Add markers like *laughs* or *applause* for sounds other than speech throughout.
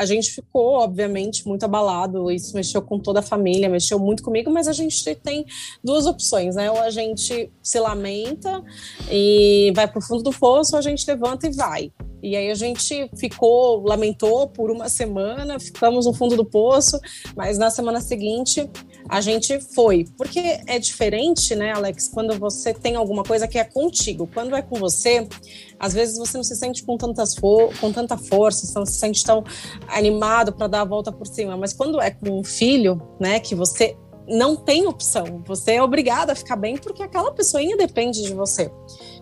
a gente ficou, obviamente, muito abalado. Isso mexeu com toda a família, mexeu muito comigo, mas a gente tem duas opções, né? Ou a gente se lamenta e vai para o fundo do poço, ou a gente levanta e vai. E aí a gente ficou, lamentou por uma semana, ficamos no fundo do poço, mas na semana seguinte a gente foi. Porque é diferente, né, Alex, quando você tem alguma coisa que é contigo. Quando é com você, às vezes você não se sente com, tantas com tanta força, você não se sente tão animado para dar a volta por cima. Mas quando é com um filho, né, que você não tem opção, você é obrigado a ficar bem porque aquela pessoinha depende de você.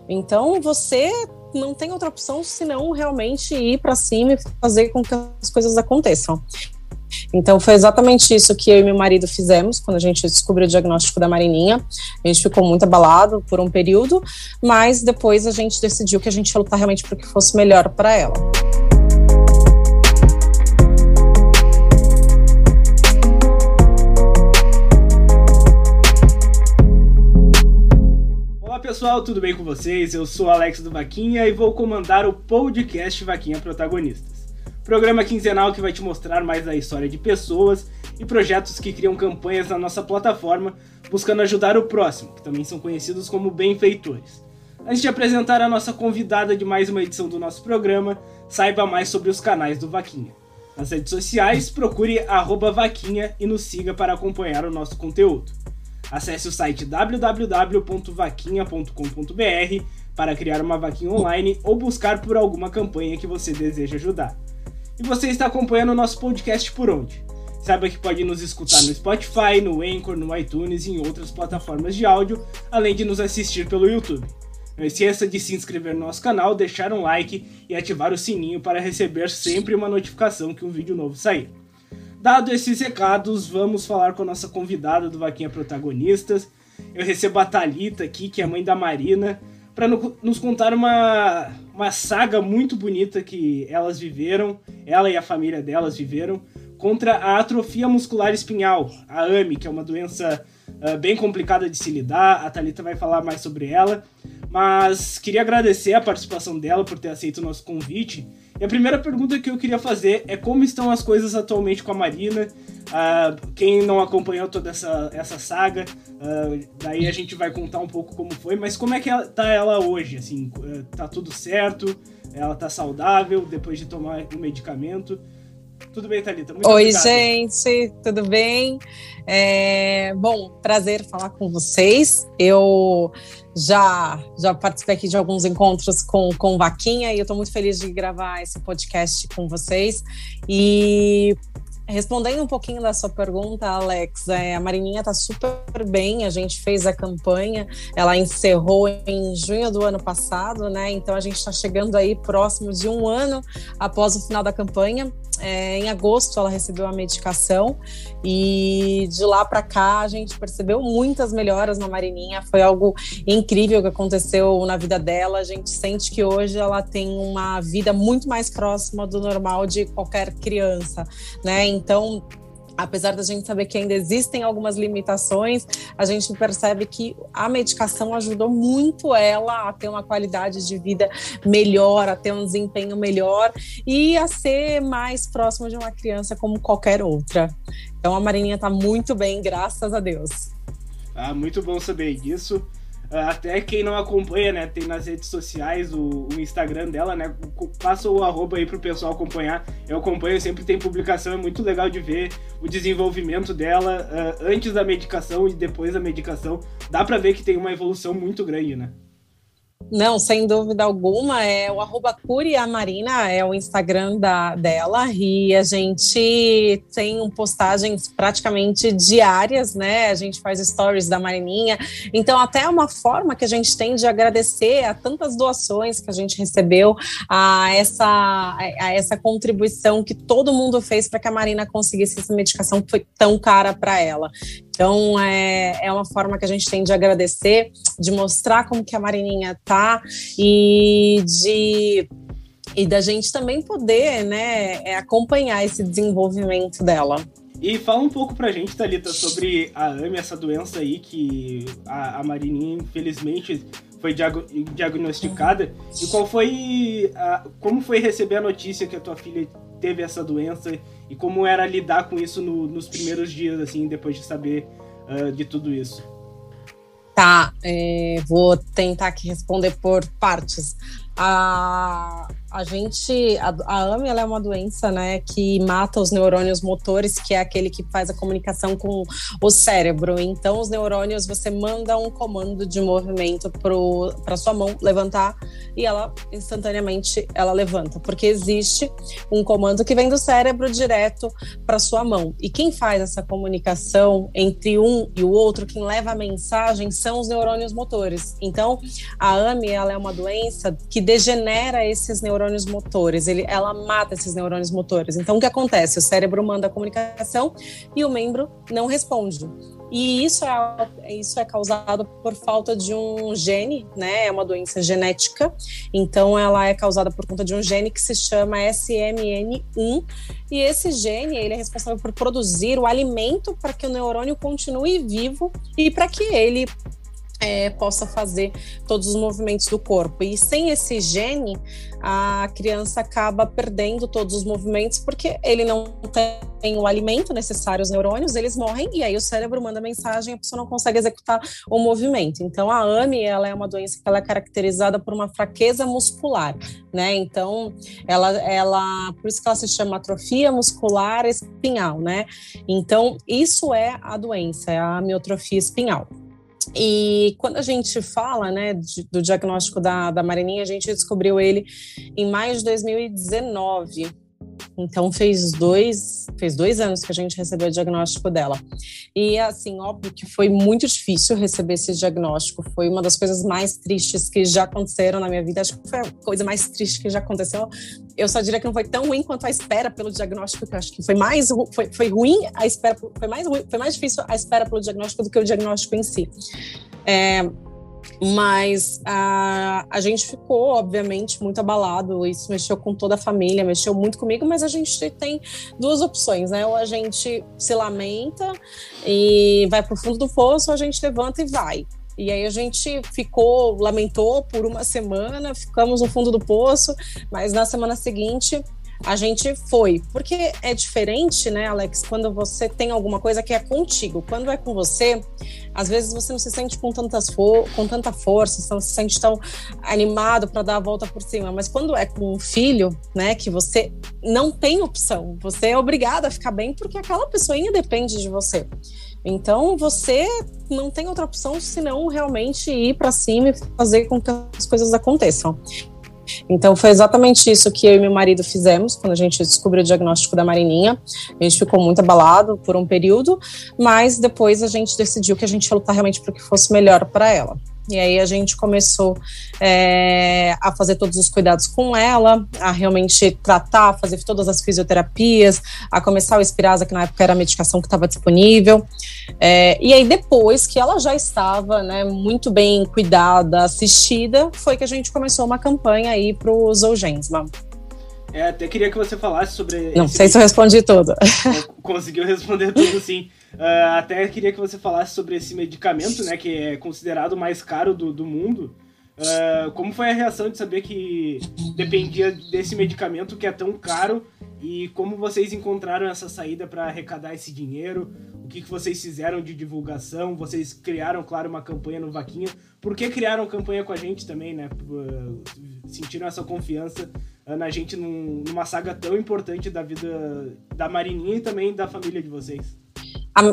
Então você não tem outra opção senão realmente ir para cima e fazer com que as coisas aconteçam. Então foi exatamente isso que eu e meu marido fizemos quando a gente descobriu o diagnóstico da Marininha. A gente ficou muito abalado por um período, mas depois a gente decidiu que a gente ia lutar realmente para que fosse melhor para ela. pessoal, tudo bem com vocês? Eu sou Alex do Vaquinha e vou comandar o podcast Vaquinha Protagonistas. Programa quinzenal que vai te mostrar mais a história de pessoas e projetos que criam campanhas na nossa plataforma, buscando ajudar o próximo, que também são conhecidos como benfeitores. Antes de apresentar a nossa convidada de mais uma edição do nosso programa, saiba mais sobre os canais do Vaquinha. Nas redes sociais, procure Vaquinha e nos siga para acompanhar o nosso conteúdo. Acesse o site www.vaquinha.com.br para criar uma vaquinha online ou buscar por alguma campanha que você deseja ajudar. E você está acompanhando o nosso podcast por onde? Saiba que pode nos escutar no Spotify, no Anchor, no iTunes e em outras plataformas de áudio, além de nos assistir pelo YouTube. Não esqueça de se inscrever no nosso canal, deixar um like e ativar o sininho para receber sempre uma notificação que um vídeo novo sair. Dado esses recados, vamos falar com a nossa convidada do Vaquinha Protagonistas. Eu recebo a Thalita aqui, que é mãe da Marina, para no, nos contar uma, uma saga muito bonita que elas viveram, ela e a família delas viveram, contra a atrofia muscular espinhal, a AMI, que é uma doença uh, bem complicada de se lidar. A Thalita vai falar mais sobre ela. Mas queria agradecer a participação dela por ter aceito o nosso convite e a primeira pergunta que eu queria fazer é como estão as coisas atualmente com a Marina. Uh, quem não acompanhou toda essa, essa saga, uh, daí a gente vai contar um pouco como foi, mas como é que ela, tá ela hoje? Assim, uh, tá tudo certo? Ela tá saudável depois de tomar o medicamento? Tudo bem, Thalita? Muito Oi, obrigado. gente, tudo bem? É, bom, prazer falar com vocês. Eu já, já participei aqui de alguns encontros com, com Vaquinha e eu estou muito feliz de gravar esse podcast com vocês. E Respondendo um pouquinho da sua pergunta, Alex, é, a Marininha está super bem, a gente fez a campanha, ela encerrou em junho do ano passado, né? Então a gente está chegando aí próximo de um ano após o final da campanha. É, em agosto ela recebeu a medicação e de lá para cá a gente percebeu muitas melhoras na Marininha. Foi algo incrível que aconteceu na vida dela. A gente sente que hoje ela tem uma vida muito mais próxima do normal de qualquer criança, né? Então apesar da gente saber que ainda existem algumas limitações, a gente percebe que a medicação ajudou muito ela a ter uma qualidade de vida melhor, a ter um desempenho melhor e a ser mais próxima de uma criança como qualquer outra. Então a Marininha está muito bem, graças a Deus. Ah, muito bom saber disso. Até quem não acompanha, né, tem nas redes sociais o, o, Instagram dela, né? Passa o arroba aí pro pessoal acompanhar. Eu acompanho, sempre tem publicação, é muito legal de ver o desenvolvimento dela uh, antes da medicação e depois da medicação. Dá para ver que tem uma evolução muito grande, né? Não, sem dúvida alguma, é o arroba Curia Marina, é o Instagram da, dela, e a gente tem postagens praticamente diárias, né? A gente faz stories da Marininha, então até é uma forma que a gente tem de agradecer a tantas doações que a gente recebeu, a essa, a essa contribuição que todo mundo fez para que a Marina conseguisse essa medicação que foi tão cara para ela. Então, é, é uma forma que a gente tem de agradecer, de mostrar como que a Marininha tá e de e da gente também poder, né, é, acompanhar esse desenvolvimento dela. E fala um pouco pra gente, Thalita, sobre a AME, essa doença aí que a, a Marininha, infelizmente, foi diagnosticada. E qual foi. A, como foi receber a notícia que a tua filha teve essa doença e como era lidar com isso no, nos primeiros dias, assim, depois de saber uh, de tudo isso. Tá, é, vou tentar aqui responder por partes. A, a gente, a, a AME ela é uma doença, né, que mata os neurônios motores, que é aquele que faz a comunicação com o cérebro. Então, os neurônios, você manda um comando de movimento para sua mão levantar e ela instantaneamente ela levanta, porque existe um comando que vem do cérebro direto para sua mão. E quem faz essa comunicação entre um e o outro, quem leva a mensagem, são os neurônios motores. Então, a AME ela é uma doença que degenera esses neurônios neurônios motores, ele, ela mata esses neurônios motores. Então, o que acontece? O cérebro manda a comunicação e o membro não responde. E isso é, isso é causado por falta de um gene, né? É uma doença genética. Então, ela é causada por conta de um gene que se chama SMN1. E esse gene, ele é responsável por produzir o alimento para que o neurônio continue vivo e para que ele é, possa fazer todos os movimentos do corpo. E sem esse gene, a criança acaba perdendo todos os movimentos porque ele não tem o alimento necessário, os neurônios, eles morrem e aí o cérebro manda mensagem e a pessoa não consegue executar o movimento. Então a AME, ela é uma doença que ela é caracterizada por uma fraqueza muscular, né? Então ela ela por isso que ela se chama atrofia muscular espinhal, né? Então isso é a doença, é a amiotrofia espinhal. E quando a gente fala né, de, do diagnóstico da, da Marininha, a gente descobriu ele em maio de 2019. Então fez dois, fez dois anos que a gente recebeu o diagnóstico dela. E assim, óbvio que foi muito difícil receber esse diagnóstico. Foi uma das coisas mais tristes que já aconteceram na minha vida. Acho que foi a coisa mais triste que já aconteceu. Eu só diria que não foi tão ruim quanto a espera pelo diagnóstico, que acho que foi mais foi, foi ruim a espera, foi mais ruim, foi mais difícil a espera pelo diagnóstico do que o diagnóstico em si. É, mas a, a gente ficou, obviamente, muito abalado. Isso mexeu com toda a família, mexeu muito comigo, mas a gente tem duas opções, né? Ou a gente se lamenta e vai para o fundo do poço, ou a gente levanta e vai. E aí a gente ficou, lamentou por uma semana, ficamos no fundo do poço, mas na semana seguinte a gente foi. Porque é diferente, né, Alex, quando você tem alguma coisa que é contigo. Quando é com você, às vezes você não se sente com, tantas com tanta força, você não se sente tão animado para dar a volta por cima. Mas quando é com um filho, né, que você não tem opção, você é obrigado a ficar bem porque aquela pessoinha depende de você. Então você não tem outra opção senão realmente ir para cima e fazer com que as coisas aconteçam. Então foi exatamente isso que eu e meu marido fizemos quando a gente descobriu o diagnóstico da Marininha. A gente ficou muito abalado por um período, mas depois a gente decidiu que a gente ia lutar realmente para que fosse melhor para ela. E aí a gente começou é, a fazer todos os cuidados com ela, a realmente tratar, fazer todas as fisioterapias, a começar o Espirasa, que na época era a medicação que estava disponível. É, e aí depois que ela já estava né, muito bem cuidada, assistida, foi que a gente começou uma campanha aí para o Zolgensma. É, até queria que você falasse sobre. Não sei se eu respondi tudo. *laughs* Conseguiu responder tudo, sim. Uh, até queria que você falasse sobre esse medicamento, né, que é considerado o mais caro do, do mundo. Uh, como foi a reação de saber que dependia desse medicamento que é tão caro e como vocês encontraram essa saída para arrecadar esse dinheiro? O que, que vocês fizeram de divulgação? Vocês criaram, claro, uma campanha no Vaquinha. Por que criaram campanha com a gente também, né? Uh, sentiram essa confiança na gente num, numa saga tão importante da vida da Marininha e também da família de vocês.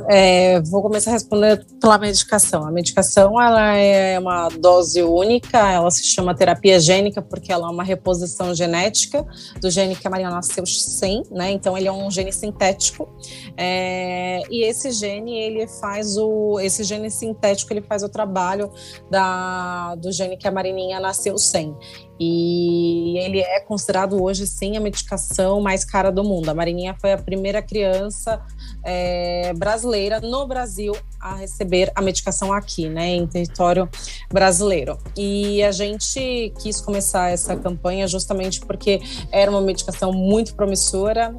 É, vou começar a responder pela medicação. A medicação ela é uma dose única, ela se chama terapia gênica porque ela é uma reposição genética do gene que a Maria nasceu sem, né? Então ele é um gene sintético é, e esse gene ele faz o esse gene sintético ele faz o trabalho da, do gene que a Marininha nasceu sem. E ele é considerado hoje, sim, a medicação mais cara do mundo. A Marininha foi a primeira criança é, brasileira no Brasil a receber a medicação aqui, né, em território brasileiro. E a gente quis começar essa campanha justamente porque era uma medicação muito promissora,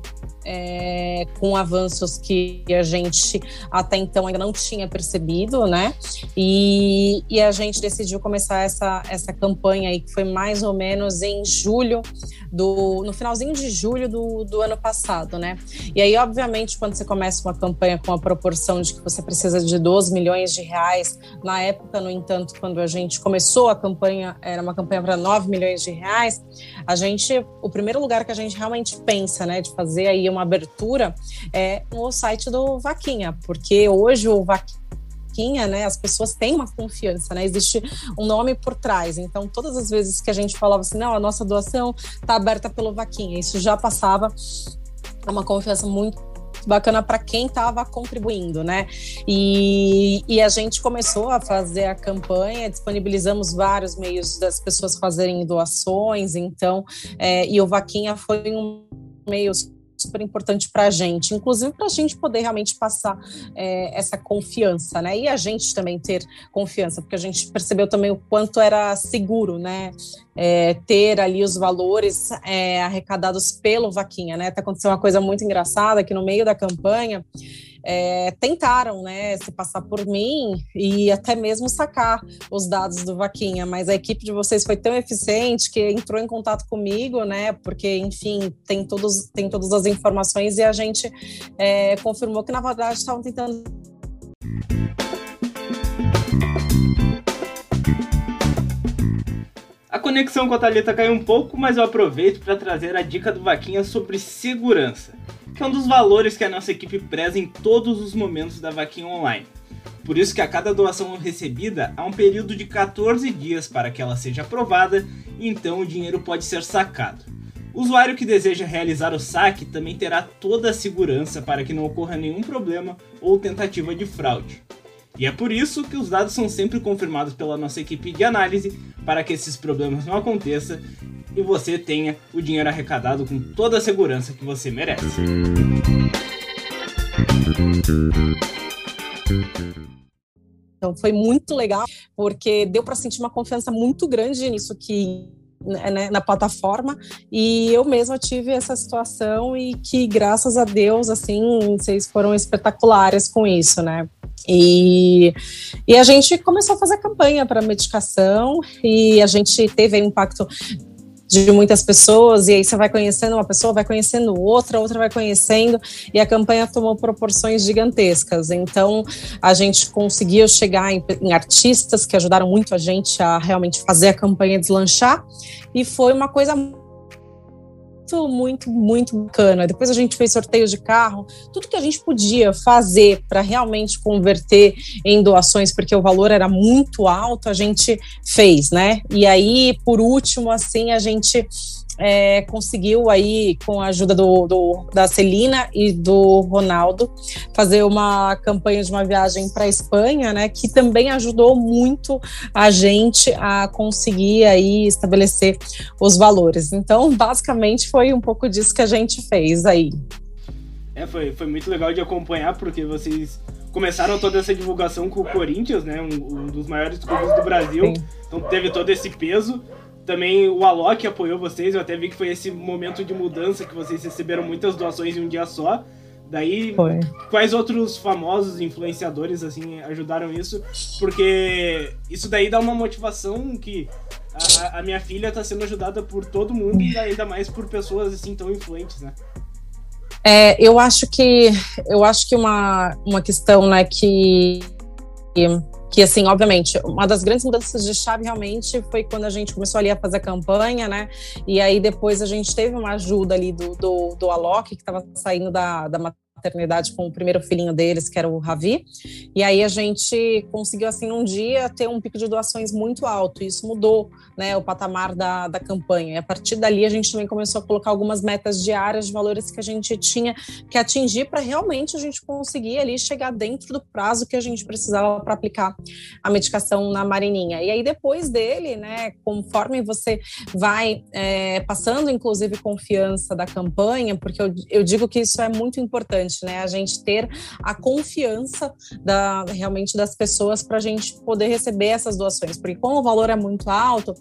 é, com avanços que a gente até então ainda não tinha percebido, né? E, e a gente decidiu começar essa, essa campanha aí, que foi mais ou menos em julho, do, no finalzinho de julho do, do ano passado, né? E aí, obviamente, quando você começa uma campanha com a proporção de que você precisa de 12 milhões de reais, na época, no entanto, quando a gente começou a campanha, era uma campanha para 9 milhões de reais, a gente, o primeiro lugar que a gente realmente pensa, né, de fazer aí uma abertura é no site do Vaquinha, porque hoje o Vaquinha né, as pessoas têm uma confiança, né? Existe um nome por trás. Então, todas as vezes que a gente falava assim, não, a nossa doação está aberta pelo Vaquinha, isso já passava uma confiança muito bacana para quem estava contribuindo, né? E, e a gente começou a fazer a campanha, disponibilizamos vários meios das pessoas fazerem doações, então, é, e o Vaquinha foi um meio super importante para a gente, inclusive para a gente poder realmente passar é, essa confiança, né? E a gente também ter confiança, porque a gente percebeu também o quanto era seguro, né? É, ter ali os valores é, arrecadados pelo Vaquinha, né? Até aconteceu uma coisa muito engraçada que no meio da campanha é, tentaram, né, se passar por mim e até mesmo sacar os dados do Vaquinha, mas a equipe de vocês foi tão eficiente que entrou em contato comigo, né, porque, enfim, tem, todos, tem todas as informações e a gente é, confirmou que, na verdade, estavam tentando A conexão com a Thalita caiu um pouco, mas eu aproveito para trazer a dica do Vaquinha sobre segurança que é um dos valores que a nossa equipe preza em todos os momentos da vaquinha online. Por isso que a cada doação recebida há um período de 14 dias para que ela seja aprovada e então o dinheiro pode ser sacado. O usuário que deseja realizar o saque também terá toda a segurança para que não ocorra nenhum problema ou tentativa de fraude. E é por isso que os dados são sempre confirmados pela nossa equipe de análise para que esses problemas não aconteçam e você tenha o dinheiro arrecadado com toda a segurança que você merece. Então foi muito legal, porque deu para sentir uma confiança muito grande nisso que né, né, na plataforma e eu mesma tive essa situação e que graças a Deus assim vocês foram espetaculares com isso, né? E, e a gente começou a fazer campanha para medicação e a gente teve um impacto de muitas pessoas, e aí você vai conhecendo uma pessoa, vai conhecendo outra, outra vai conhecendo, e a campanha tomou proporções gigantescas. Então, a gente conseguiu chegar em, em artistas que ajudaram muito a gente a realmente fazer a campanha deslanchar, e foi uma coisa muito, muito, muito bacana. Depois a gente fez sorteios de carro, tudo que a gente podia fazer para realmente converter em doações, porque o valor era muito alto, a gente fez, né? E aí, por último, assim, a gente é, conseguiu aí, com a ajuda do, do, da Celina e do Ronaldo, fazer uma campanha de uma viagem para a Espanha, né, que também ajudou muito a gente a conseguir aí estabelecer os valores. Então, *laughs* basicamente, foi um pouco disso que a gente fez aí. É, foi, foi muito legal de acompanhar, porque vocês começaram toda essa divulgação com o Corinthians, né, um, um dos maiores clubes do Brasil, Sim. então teve todo esse peso, também o Alok apoiou vocês, eu até vi que foi esse momento de mudança que vocês receberam muitas doações em um dia só. Daí, foi. quais outros famosos influenciadores assim ajudaram isso? Porque isso daí dá uma motivação que a, a minha filha está sendo ajudada por todo mundo e ainda mais por pessoas assim tão influentes, né? É, eu acho que eu acho que uma, uma questão né que que assim, obviamente, uma das grandes mudanças de chave realmente foi quando a gente começou ali a fazer a campanha, né? E aí depois a gente teve uma ajuda ali do, do, do Alok, que estava saindo da, da maternidade com o primeiro filhinho deles, que era o Ravi. E aí a gente conseguiu, assim, um dia ter um pico de doações muito alto. E isso mudou né, o patamar da, da campanha. E a partir dali a gente também começou a colocar algumas metas diárias de valores que a gente tinha que atingir para realmente a gente conseguir ali chegar dentro do prazo que a gente precisava para aplicar a medicação na marininha. E aí depois dele, né, conforme você vai é, passando, inclusive, confiança da campanha, porque eu, eu digo que isso é muito importante importante, né? A gente ter a confiança da, realmente das pessoas para a gente poder receber essas doações, porque como o valor é muito alto,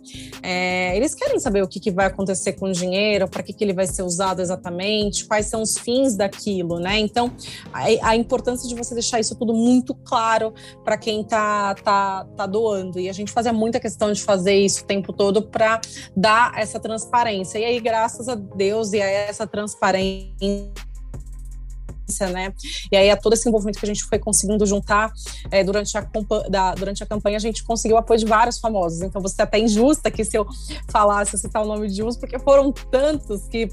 é, eles querem saber o que, que vai acontecer com o dinheiro, para que, que ele vai ser usado exatamente, quais são os fins daquilo, né? Então, a, a importância de você deixar isso tudo muito claro para quem está tá, tá doando. E a gente fazia muita questão de fazer isso o tempo todo para dar essa transparência. E aí, graças a Deus e a essa transparência né? E aí, a todo esse envolvimento que a gente foi conseguindo juntar é, durante, a, da, durante a campanha, a gente conseguiu apoio de vários famosos. Então, você é até injusta que se eu falasse, citar o nome de uns, porque foram tantos que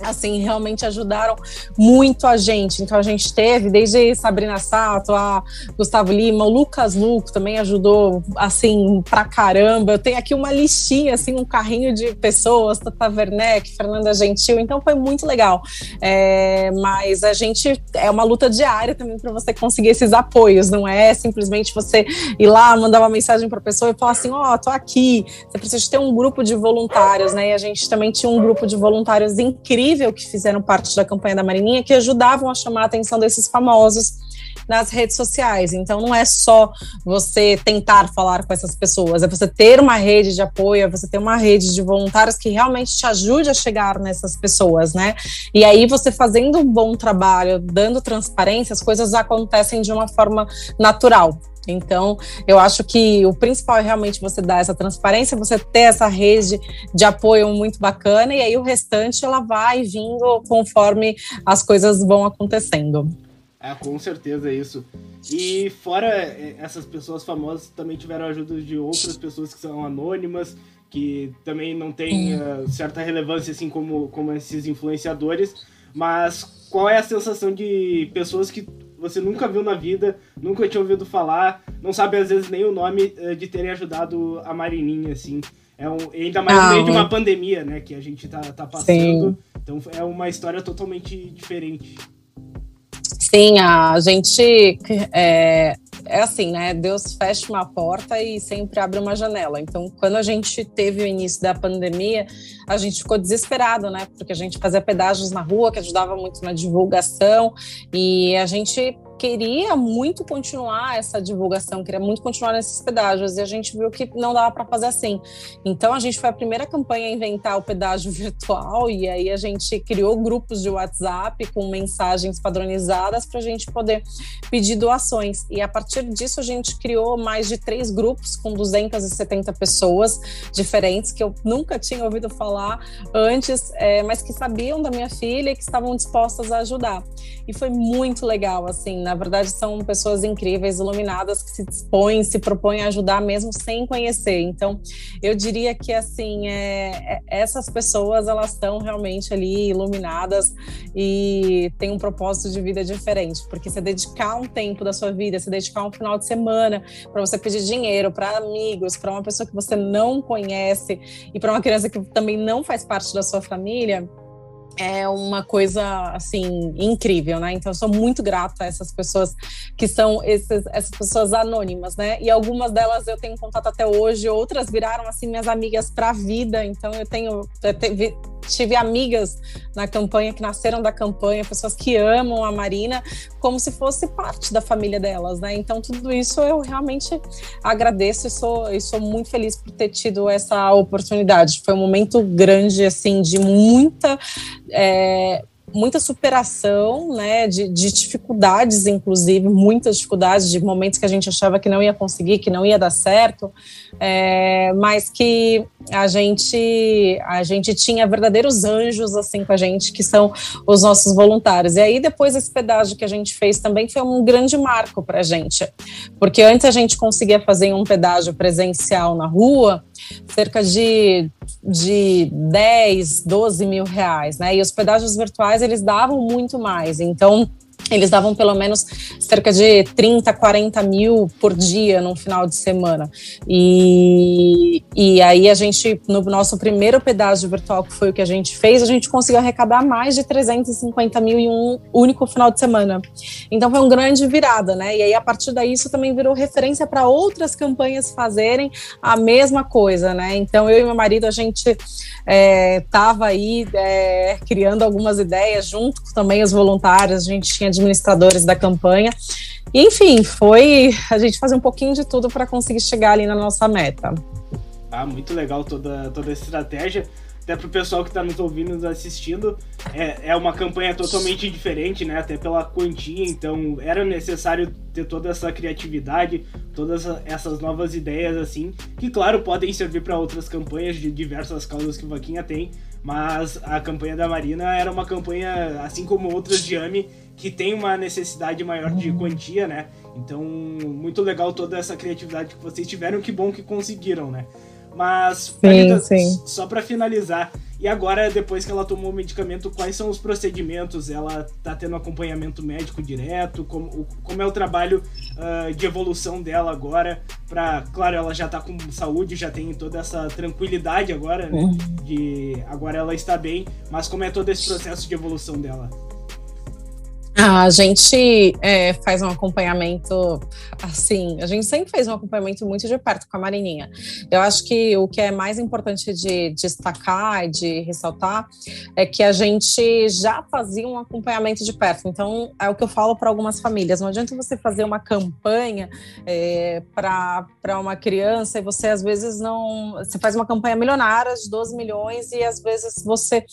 assim, realmente ajudaram muito a gente. Então a gente teve desde Sabrina Sato, a Gustavo Lima, o Lucas Luco também ajudou assim pra caramba. Eu tenho aqui uma listinha assim, um carrinho de pessoas, Tata Werneck, Fernanda Gentil, então foi muito legal. É, mas a gente é uma luta diária também para você conseguir esses apoios, não é simplesmente você ir lá mandar uma mensagem para pessoa e falar assim, ó, oh, tô aqui. Você precisa ter um grupo de voluntários, né? E a gente também tinha um grupo de voluntários incrível incrível que fizeram parte da campanha da Marininha, que ajudavam a chamar a atenção desses famosos nas redes sociais. Então, não é só você tentar falar com essas pessoas, é você ter uma rede de apoio, é você ter uma rede de voluntários que realmente te ajude a chegar nessas pessoas, né? E aí, você fazendo um bom trabalho, dando transparência, as coisas acontecem de uma forma natural. Então, eu acho que o principal é realmente você dar essa transparência, você ter essa rede de apoio muito bacana, e aí o restante ela vai vindo conforme as coisas vão acontecendo. É, com certeza isso. E fora é, essas pessoas famosas, também tiveram ajuda de outras pessoas que são anônimas, que também não têm uh, certa relevância, assim como, como esses influenciadores. Mas qual é a sensação de pessoas que você nunca viu na vida, nunca tinha ouvido falar, não sabe às vezes nem o nome uh, de terem ajudado a Marininha, assim. É um, ainda mais no meio de uma pandemia, né, que a gente tá, tá passando. Sim. Então é uma história totalmente diferente. Sim, a gente é, é assim, né? Deus fecha uma porta e sempre abre uma janela. Então, quando a gente teve o início da pandemia, a gente ficou desesperado, né? Porque a gente fazia pedágios na rua, que ajudava muito na divulgação, e a gente queria muito continuar essa divulgação, queria muito continuar nesses pedágios, e a gente viu que não dava para fazer assim. Então a gente foi a primeira campanha a inventar o pedágio *laughs* virtual, e aí a gente criou grupos de WhatsApp com mensagens padronizadas para a gente poder pedir doações. E a partir disso a gente criou mais de três grupos com 270 pessoas diferentes que eu nunca tinha ouvido falar antes, é, mas que sabiam da minha filha e que estavam dispostas a ajudar. E foi muito legal, assim, na verdade, são pessoas incríveis, iluminadas, que se dispõem, se propõem a ajudar mesmo sem conhecer. Então, eu diria que, assim, é, é, essas pessoas, elas estão realmente ali iluminadas e têm um propósito de vida diferente, porque se dedicar um tempo da sua vida, se dedicar um final de semana para você pedir dinheiro para amigos, para uma pessoa que você não conhece e para uma criança que também não faz parte da sua família, é uma coisa assim incrível, né? Então eu sou muito grata a essas pessoas que são esses, essas pessoas anônimas, né? E algumas delas eu tenho contato até hoje, outras viraram assim minhas amigas para a vida. Então eu tenho eu tive amigas na campanha que nasceram da campanha, pessoas que amam a Marina como se fosse parte da família delas, né? Então tudo isso eu realmente agradeço e sou, e sou muito feliz por ter tido essa oportunidade. Foi um momento grande assim de muita é, muita superação, né, de, de, dificuldades, inclusive, muitas dificuldades, de momentos que a gente achava que não ia conseguir, que não ia dar certo, é, mas que a gente, a gente tinha verdadeiros anjos, assim, com a gente, que são os nossos voluntários. E aí, depois, esse pedágio que a gente fez também foi um grande marco para a gente, porque antes a gente conseguia fazer um pedágio presencial na rua, cerca de, de 10, 12 mil reais, né? E os pedágios virtuais, eles davam muito mais. Então, eles davam pelo menos cerca de 30, 40 mil por dia no final de semana. E, e aí a gente, no nosso primeiro pedágio virtual, que foi o que a gente fez, a gente conseguiu arrecadar mais de 350 mil em um único final de semana. Então foi uma grande virada, né? E aí a partir daí isso também virou referência para outras campanhas fazerem a mesma coisa, né? Então eu e meu marido, a gente estava é, aí é, criando algumas ideias junto com também os voluntários, a gente tinha administradores da campanha. Enfim, foi a gente fazer um pouquinho de tudo para conseguir chegar ali na nossa meta. Ah, muito legal toda, toda essa estratégia até pro pessoal que está nos ouvindo, nos assistindo, é, é uma campanha totalmente diferente, né? Até pela quantia, então era necessário ter toda essa criatividade, todas essas novas ideias, assim, que claro, podem servir para outras campanhas de diversas causas que o Vaquinha tem, mas a campanha da Marina era uma campanha, assim como outras de AMI, que tem uma necessidade maior de quantia, né? Então, muito legal toda essa criatividade que vocês tiveram, que bom que conseguiram, né? Mas, sim, sim. só para finalizar, e agora, depois que ela tomou o medicamento, quais são os procedimentos? Ela tá tendo acompanhamento médico direto? Como, como é o trabalho uh, de evolução dela agora? Pra, claro, ela já tá com saúde, já tem toda essa tranquilidade agora, né? Uhum. De agora ela está bem, mas como é todo esse processo de evolução dela? A gente é, faz um acompanhamento assim, a gente sempre fez um acompanhamento muito de perto com a Marininha. Eu acho que o que é mais importante de destacar e de ressaltar é que a gente já fazia um acompanhamento de perto. Então, é o que eu falo para algumas famílias: não adianta você fazer uma campanha é, para uma criança e você às vezes não. Você faz uma campanha milionária de 12 milhões e às vezes você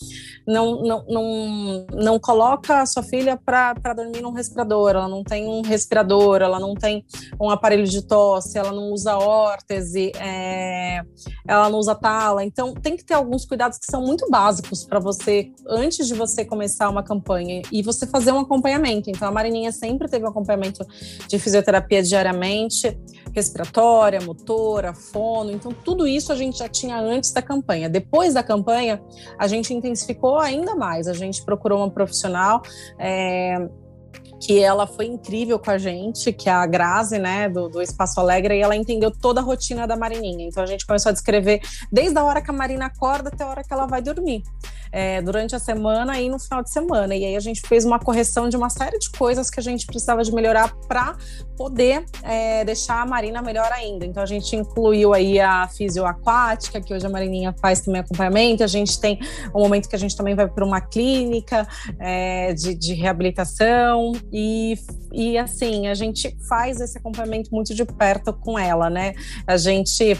não, não, não, não coloca a sua filha para para dormir num respirador, ela não tem um respirador, ela não tem um aparelho de tosse, ela não usa órtese, é, ela não usa tala. Então, tem que ter alguns cuidados que são muito básicos para você, antes de você começar uma campanha e você fazer um acompanhamento. Então, a Marininha sempre teve um acompanhamento de fisioterapia diariamente, respiratória, motora, fono. Então, tudo isso a gente já tinha antes da campanha. Depois da campanha, a gente intensificou ainda mais. A gente procurou uma profissional. É, que ela foi incrível com a gente, que é a Grazi, né, do, do Espaço Alegre, e ela entendeu toda a rotina da Marininha. Então a gente começou a descrever desde a hora que a Marina acorda até a hora que ela vai dormir é, durante a semana e no final de semana. E aí a gente fez uma correção de uma série de coisas que a gente precisava de melhorar para poder é, deixar a Marina melhor ainda. Então a gente incluiu aí a fisioaquática, que hoje a Marininha faz também acompanhamento. A gente tem um momento que a gente também vai para uma clínica é, de, de reabilitação e, e assim, a gente faz esse acompanhamento muito de perto com ela, né? A gente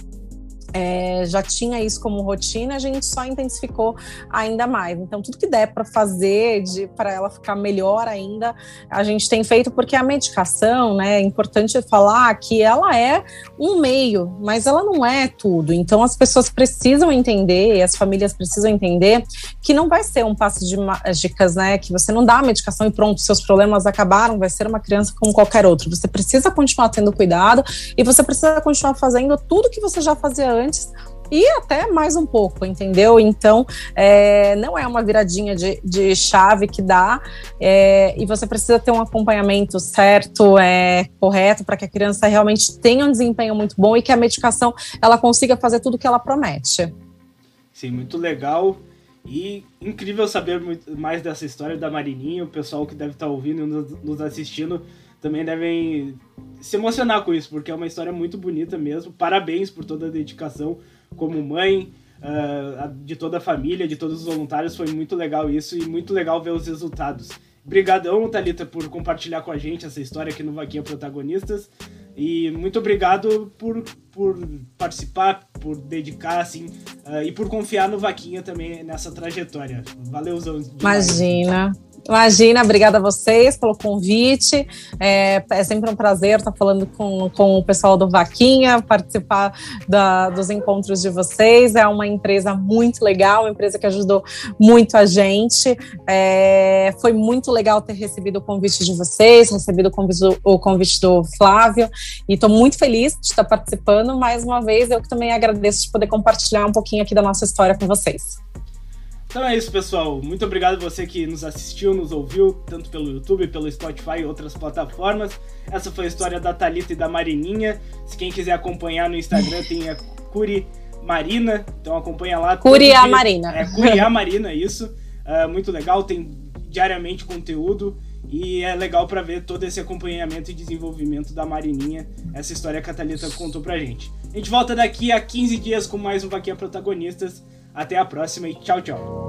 é, já tinha isso como rotina, a gente só intensificou ainda mais. Então, tudo que der para fazer para ela ficar melhor ainda, a gente tem feito, porque a medicação, né, é importante falar que ela é um meio, mas ela não é tudo. Então, as pessoas precisam entender, as famílias precisam entender que não vai ser um passe de mágicas, né, que você não dá a medicação e pronto, seus problemas acabaram, vai ser uma criança como qualquer outro. Você precisa continuar tendo cuidado e você precisa continuar fazendo tudo que você já fazia antes antes e até mais um pouco, entendeu? Então, é, não é uma viradinha de, de chave que dá, é, e você precisa ter um acompanhamento certo, é, correto, para que a criança realmente tenha um desempenho muito bom e que a medicação ela consiga fazer tudo o que ela promete. Sim, muito legal. E incrível saber mais dessa história da Marininha, o pessoal que deve estar ouvindo e nos assistindo também devem se emocionar com isso, porque é uma história muito bonita mesmo. Parabéns por toda a dedicação como mãe, uh, de toda a família, de todos os voluntários. Foi muito legal isso e muito legal ver os resultados. Obrigadão, Thalita, por compartilhar com a gente essa história aqui no Vaquinha Protagonistas. E muito obrigado por, por participar, por dedicar, assim, uh, e por confiar no Vaquinha também nessa trajetória. Valeuzão. Demais. Imagina. Imagina, obrigada a vocês pelo convite. É, é, sempre um prazer estar falando com, com o pessoal do Vaquinha, participar da, dos encontros de vocês. É uma empresa muito legal, uma empresa que ajudou muito a gente. É, foi muito legal ter recebido o convite de vocês, recebido o convite do, o convite do Flávio, e estou muito feliz de estar participando. Mais uma vez, eu também agradeço de poder compartilhar um pouquinho aqui da nossa história com vocês. Então é isso, pessoal. Muito obrigado você que nos assistiu, nos ouviu, tanto pelo YouTube, pelo Spotify e outras plataformas. Essa foi a história da Talita e da Marininha. Se quem quiser acompanhar no Instagram tem a Curi Marina, então acompanha lá. Curia Marina. É, Curia Marina, isso. Uh, muito legal, tem diariamente conteúdo e é legal para ver todo esse acompanhamento e desenvolvimento da Marininha, essa história que a Thalita contou pra gente. A gente volta daqui a 15 dias com mais um Vaquinha Protagonistas. Até a próxima e tchau, tchau.